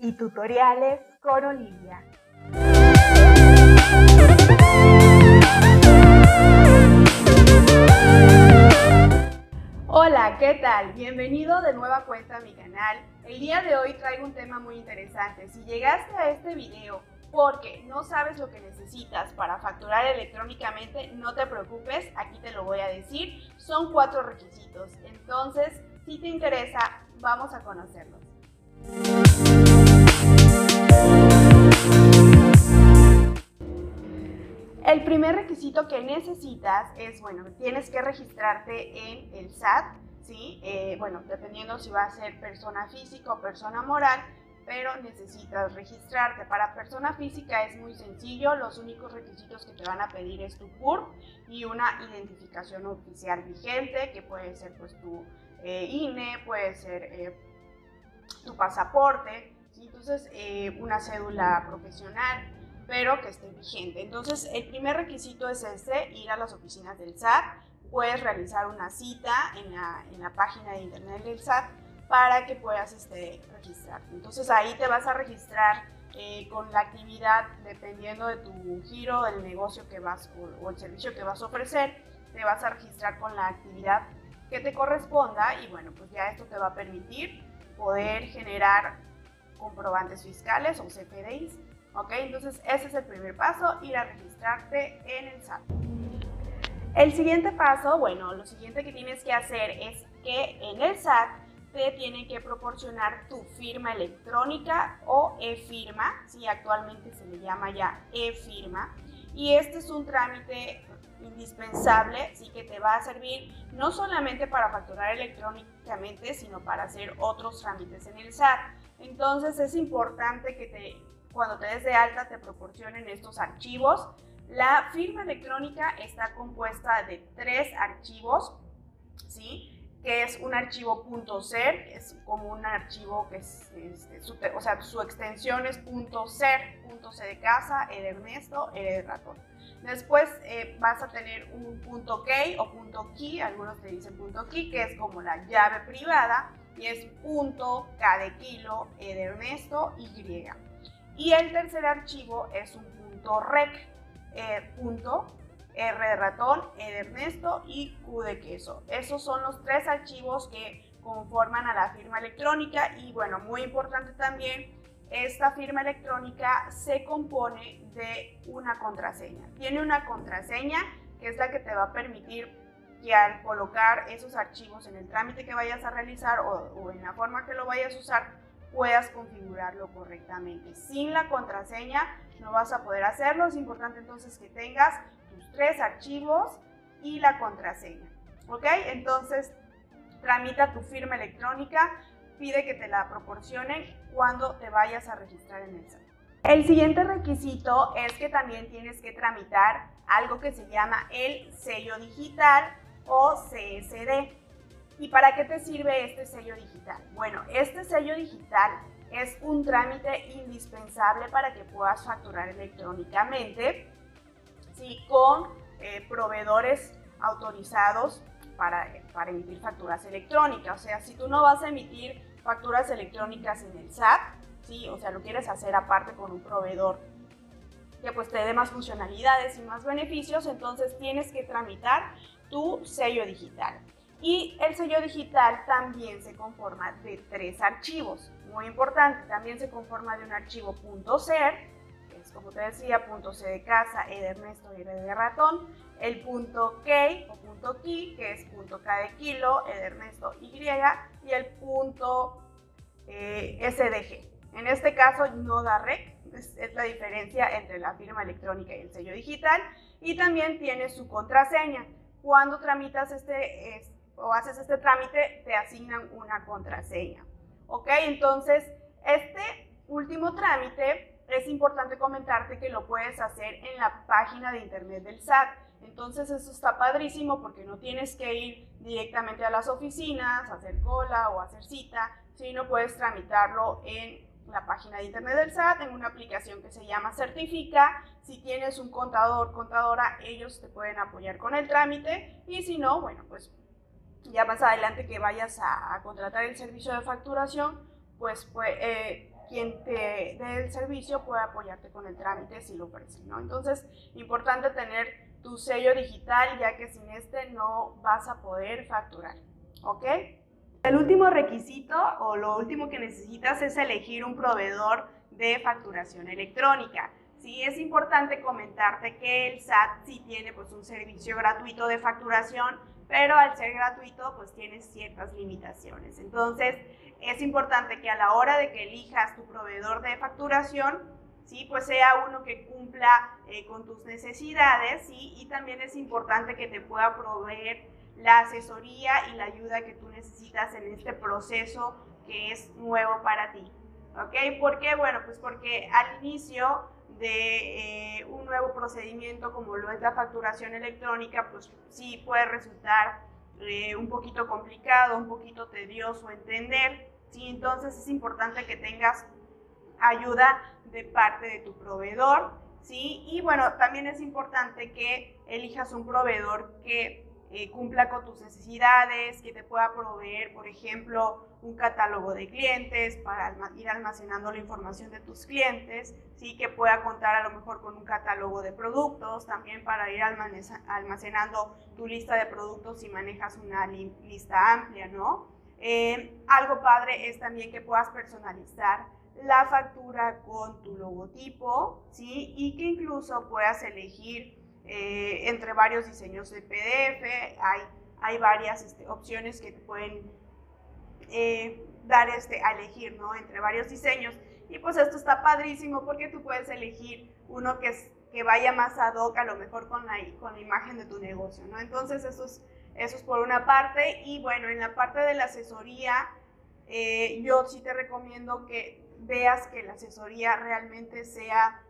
y tutoriales con Olivia. Hola, ¿qué tal? Bienvenido de nueva cuenta a mi canal. El día de hoy traigo un tema muy interesante. Si llegaste a este video porque no sabes lo que necesitas para facturar electrónicamente, no te preocupes, aquí te lo voy a decir. Son cuatro requisitos. Entonces, si te interesa, vamos a conocerlos. El primer requisito que necesitas es, bueno, tienes que registrarte en el SAT, ¿sí? Eh, bueno, dependiendo si va a ser persona física o persona moral, pero necesitas registrarte. Para persona física es muy sencillo, los únicos requisitos que te van a pedir es tu CURP y una identificación oficial vigente, que puede ser pues tu eh, INE, puede ser eh, tu pasaporte, entonces eh, una cédula profesional, pero que esté vigente. Entonces el primer requisito es este, ir a las oficinas del SAT, puedes realizar una cita en la, en la página de internet del SAT para que puedas este, registrarte. Entonces ahí te vas a registrar eh, con la actividad dependiendo de tu giro, del negocio que vas o, o, el servicio que vas a ofrecer, te vas a registrar con la actividad que te corresponda y bueno, pues ya esto te va a permitir poder generar comprobantes fiscales o CFDIs. ¿Ok? Entonces ese es el primer paso, ir a registrarte en el SAT. El siguiente paso, bueno, lo siguiente que tienes que hacer es que en el SAT te tienen que proporcionar tu firma electrónica o e-firma, si actualmente se le llama ya e-firma. Y este es un trámite indispensable, sí que te va a servir no solamente para facturar electrónicamente, sino para hacer otros trámites en el SAT. Entonces es importante que te, cuando te des de alta te proporcionen estos archivos. La firma electrónica está compuesta de tres archivos, ¿sí? que es un archivo .ser, es como un archivo que es, este, su, o sea, su extensión es .ser, .c de casa, E Ernesto, E ratón. Después eh, vas a tener un punto key o punto key, algunos te dicen punto key, que es como la llave privada, y es punto K de kilo, E de Ernesto, Y. Y el tercer archivo es un punto rec, eh, punto R de ratón, E de Ernesto y Q de queso. Esos son los tres archivos que conforman a la firma electrónica y bueno, muy importante también, esta firma electrónica se compone de una contraseña. Tiene una contraseña que es la que te va a permitir que al colocar esos archivos en el trámite que vayas a realizar o, en la forma que lo vayas a usar, puedas configurarlo correctamente. Sin la contraseña no vas a poder hacerlo. Es importante entonces que tengas tus tres archivos y la contraseña. ¿Ok? Entonces, tramita tu firma electrónica, pide que te la proporcionen cuando te vayas a registrar en el SAT. El siguiente requisito es que también tienes que tramitar algo que se llama el sello digital o CSD. ¿Y para qué te sirve este sello digital? Bueno, este sello digital es un trámite indispensable para que puedas facturar electrónicamente ¿sí? con eh, proveedores autorizados para, para emitir facturas electrónicas. O sea, si tú no vas a emitir facturas electrónicas en el SAT, ¿sí? o sea, lo quieres hacer aparte con un proveedor que pues te dé más funcionalidades y más beneficios, entonces tienes que tramitar tu sello digital. Y el sello digital también se conforma de tres archivos. Muy importante, también se conforma de un archivo .ser, que es como te decía, .c de casa, E de Ernesto y R de ratón, el punto key o punto key, que es punto K de kilo, E de Ernesto Y, y el punto eh, SDG. En este caso no da REC, es, es, la diferencia entre la firma electrónica y el sello digital, y también tiene su contraseña. Cuando tramitas este, es, o haces este trámite, te asignan una contraseña. ¿Ok? Entonces, este último trámite es importante comentarte que lo puedes hacer en la página de internet del SAT. Entonces eso está padrísimo porque no tienes que ir directamente a las oficinas, hacer cola o hacer cita, sino puedes tramitarlo en la página de internet del SAT, en una aplicación que se llama Certifica. Si tienes un contador, contadora, ellos te pueden apoyar con el trámite y si no, bueno, pues ya más adelante que vayas a, contratar el servicio de facturación, pues, pues eh, quien te dé el servicio puede apoyarte con el trámite si lo ofrece, ¿no? Entonces, importante tener tu sello digital, ya que sin este no vas a poder facturar, ¿ok? El último requisito o lo último que necesitas es elegir un proveedor de facturación electrónica. Sí, es importante comentarte que el SAT sí tiene pues un servicio gratuito de facturación, pero al ser gratuito pues tienes ciertas limitaciones. Entonces, es importante que a la hora de que elijas tu proveedor de facturación, ¿sí? pues sea uno que cumpla eh, con tus necesidades y también es importante que te pueda proveer la asesoría y la ayuda que tú necesitas en este proceso que es nuevo para ti. ¿Ok? ¿Por qué? Bueno, pues porque al inicio de eh, un nuevo procedimiento como lo es la facturación electrónica, pues sí puede resultar eh, un poquito complicado, un poquito tedioso entender, ¿sí? Entonces es importante que tengas ayuda de parte de tu proveedor, ¿sí? Y bueno, también es importante que elijas un proveedor que eh, cumpla con tus necesidades, que te pueda proveer, por ejemplo, un catálogo de clientes para ir almacenando la información de tus clientes, ¿sí? que pueda contar a lo mejor con un catálogo de productos, también para ir almacenando tu lista de productos si manejas una lista amplia, ¿no? Eh, algo padre es también que puedas personalizar la factura con tu logotipo, ¿sí? Y que incluso puedas elegir eh, entre varios diseños de PDF, hay, hay varias este, opciones que te pueden eh, dar este, a elegir, ¿no? Entre varios diseños. Y pues esto está padrísimo porque tú puedes elegir uno que, es, que vaya más ad hoc, a lo mejor con la, con la imagen de tu negocio, ¿no? Entonces eso es, eso es por una parte. Y bueno, en la parte de la asesoría, eh, yo sí te recomiendo que veas que la asesoría realmente sea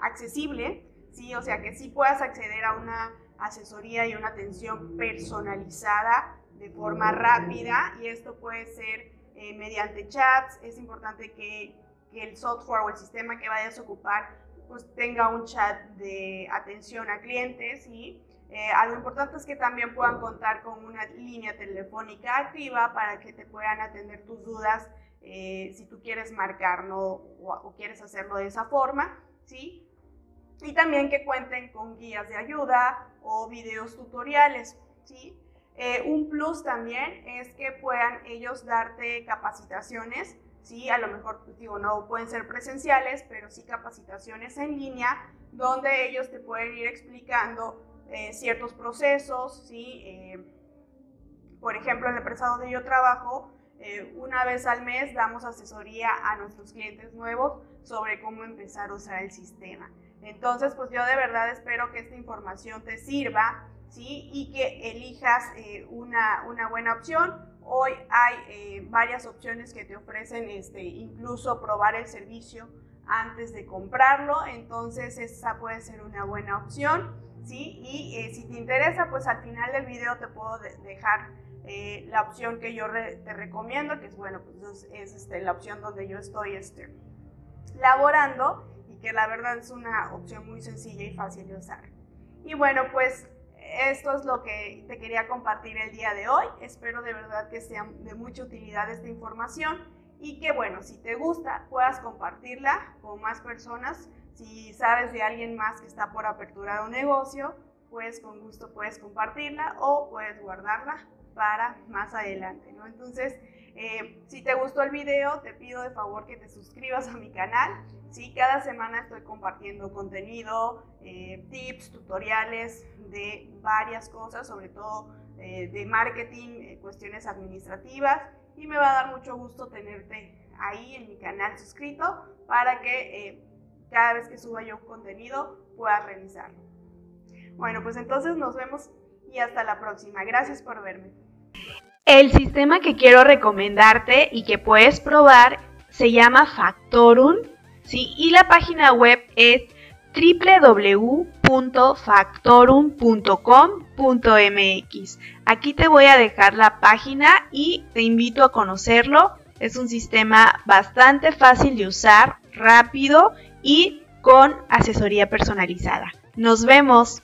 accesible, ¿sí? O sea, que sí puedas acceder a una asesoría y una atención personalizada de forma rápida y esto puede ser eh, mediante chats. Es importante que, que, el software o el sistema que vayas a ocupar pues tenga un chat de atención a clientes y eh, algo importante es que también puedan contar con una línea telefónica activa para que te puedan atender tus dudas eh, si tú quieres marcarlo o, o, quieres hacerlo de esa forma, ¿sí? Y también que cuenten con guías de ayuda o videos tutoriales. ¿sí? Eh, un plus también es que puedan ellos darte capacitaciones, ¿sí? a lo mejor pues, digo, no pueden ser presenciales, pero sí capacitaciones en línea donde ellos te pueden ir explicando eh, ciertos procesos. ¿sí? Eh, por ejemplo, en la empresa donde yo trabajo, una vez al mes damos asesoría a nuestros clientes nuevos sobre cómo empezar a usar el sistema. Entonces, pues yo de verdad espero que esta información te sirva, ¿sí? Y que elijas eh, una, buena opción. Hoy hay eh, varias opciones que te ofrecen este, incluso probar el servicio antes de comprarlo, entonces esa puede ser una buena opción, ¿sí? Y eh, si te interesa, pues al final del video te puedo dejar la opción que yo te recomiendo, que es, bueno, pues es este, la opción donde yo estoy este, laborando que la verdad es una opción muy sencilla y fácil de usar. Y bueno, pues esto es lo que te quería compartir el día de hoy. Espero de verdad que sea de mucha utilidad esta información y que bueno, si te gusta, puedas compartirla con más personas. Si sabes de alguien más que está por aperturar un negocio, pues con gusto puedes compartirla o puedes guardarla para más adelante, ¿no? Entonces, eh, si te gustó el video, te pido de favor que te suscribas a mi canal. ¿Sí? Cada semana estoy compartiendo contenido, eh, tips, tutoriales de varias cosas, sobre todo eh, de marketing, cuestiones administrativas. Y me va a dar mucho gusto tenerte ahí en mi canal suscrito para que cada vez que suba yo contenido puedas revisarlo. Bueno, pues entonces nos vemos y hasta la próxima. Gracias por verme. El sistema que quiero recomendarte y que puedes probar se llama Factorum, ¿sí? Y la página web es www.factorum.com.mx. Aquí te voy a dejar la página y te invito a conocerlo. Es un sistema bastante fácil de usar, rápido y con asesoría personalizada. Nos vemos.